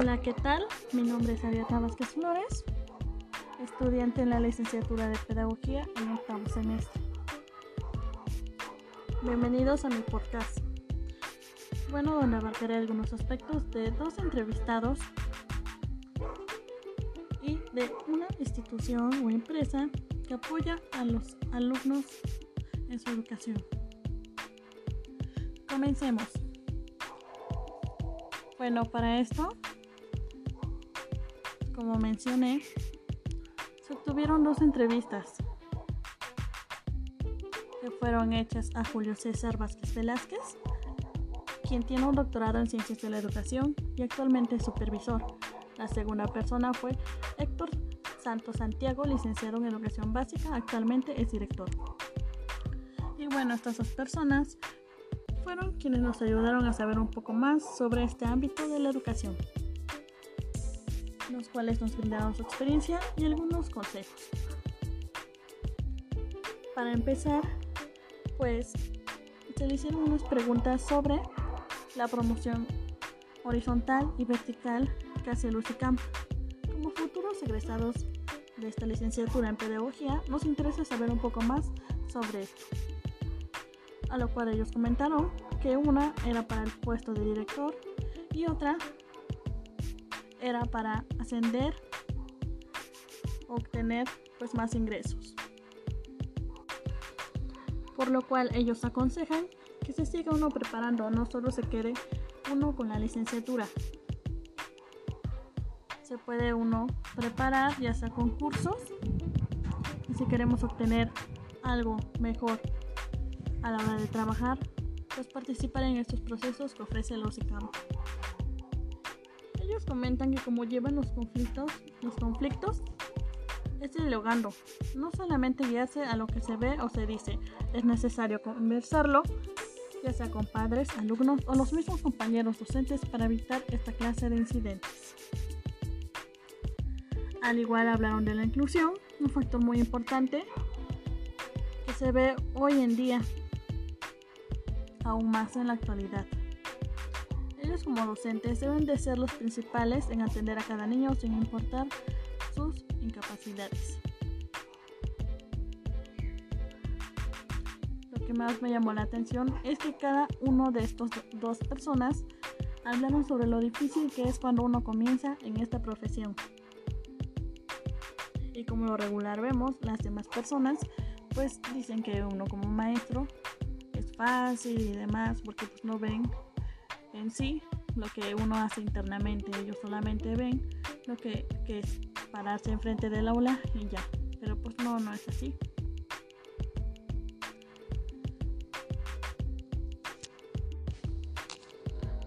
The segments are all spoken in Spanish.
Hola, ¿qué tal? Mi nombre es Ariadna Vázquez Flores, estudiante en la licenciatura de Pedagogía en octavo semestre. Bienvenidos a mi podcast. Bueno, donde abarcaré algunos aspectos de dos entrevistados y de una institución o empresa que apoya a los alumnos en su educación. Comencemos. Bueno, para esto, como mencioné, se obtuvieron dos entrevistas que fueron hechas a Julio César Vázquez Velázquez, quien tiene un doctorado en Ciencias de la Educación y actualmente es supervisor. La segunda persona fue Héctor Santos Santiago, licenciado en Educación Básica, actualmente es director. Y bueno, estas dos personas fueron quienes nos ayudaron a saber un poco más sobre este ámbito de la educación, los cuales nos brindaron su experiencia y algunos consejos. Para empezar, pues se le hicieron unas preguntas sobre la promoción horizontal y vertical que hace Lucicam. Como futuros egresados de esta licenciatura en pedagogía, nos interesa saber un poco más sobre esto a lo cual ellos comentaron que una era para el puesto de director y otra era para ascender, obtener pues más ingresos. Por lo cual ellos aconsejan que se siga uno preparando, no solo se quede uno con la licenciatura. Se puede uno preparar ya sea con cursos y si queremos obtener algo mejor a la hora de trabajar, pues participar en estos procesos que ofrece el OSICAM. Comentan que como llevan los conflictos, los conflictos es dialogando, no solamente guiarse a lo que se ve o se dice, es necesario conversarlo, ya sea con padres, alumnos o los mismos compañeros docentes para evitar esta clase de incidentes. Al igual hablaron de la inclusión, un factor muy importante que se ve hoy en día aún más en la actualidad. Ellos como docentes deben de ser los principales en atender a cada niño sin importar sus incapacidades. Lo que más me llamó la atención es que cada uno de estos dos personas hablaron sobre lo difícil que es cuando uno comienza en esta profesión. Y como lo regular vemos, las demás personas pues dicen que uno como maestro fácil y demás, porque pues no ven en sí lo que uno hace internamente, ellos solamente ven lo que, que es pararse enfrente del aula y ya, pero pues no, no es así.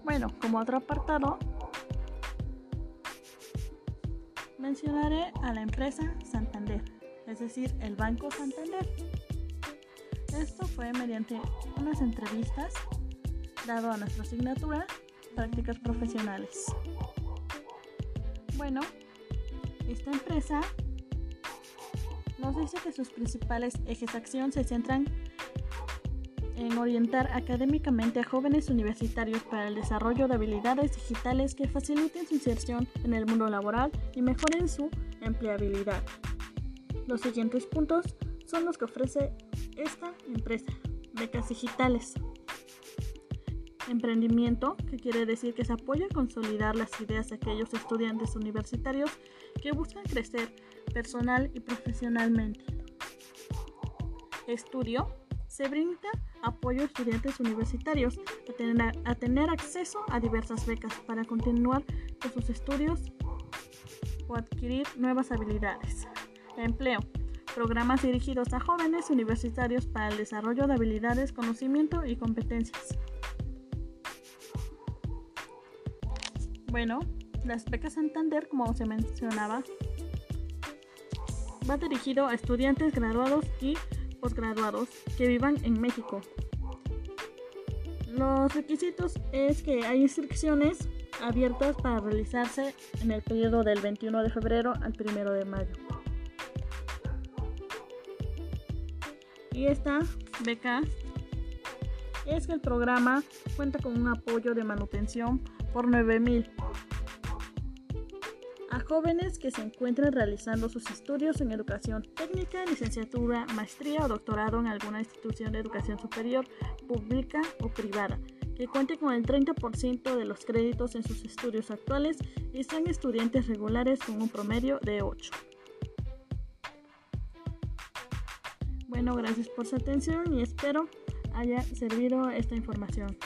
Bueno, como otro apartado, mencionaré a la empresa Santander, es decir, el Banco Santander. Esto fue mediante unas entrevistas dado a nuestra asignatura Prácticas Profesionales. Bueno, esta empresa nos dice que sus principales ejes de acción se centran en orientar académicamente a jóvenes universitarios para el desarrollo de habilidades digitales que faciliten su inserción en el mundo laboral y mejoren su empleabilidad. Los siguientes puntos son los que ofrece esta empresa, becas digitales. Emprendimiento, que quiere decir que se apoya a consolidar las ideas de aquellos estudiantes universitarios que buscan crecer personal y profesionalmente. Estudio, se brinda apoyo a estudiantes universitarios a tener, a tener acceso a diversas becas para continuar con sus estudios o adquirir nuevas habilidades. Empleo, programas dirigidos a jóvenes universitarios para el desarrollo de habilidades, conocimiento y competencias. Bueno, las becas Santander, como se mencionaba, va dirigido a estudiantes graduados y posgraduados que vivan en México. Los requisitos es que hay inscripciones abiertas para realizarse en el periodo del 21 de febrero al 1 de mayo. Y esta beca es que el programa cuenta con un apoyo de manutención por 9 mil jóvenes que se encuentren realizando sus estudios en educación técnica, licenciatura, maestría o doctorado en alguna institución de educación superior, pública o privada, que cuente con el 30% de los créditos en sus estudios actuales y sean estudiantes regulares con un promedio de 8. Bueno, gracias por su atención y espero haya servido esta información.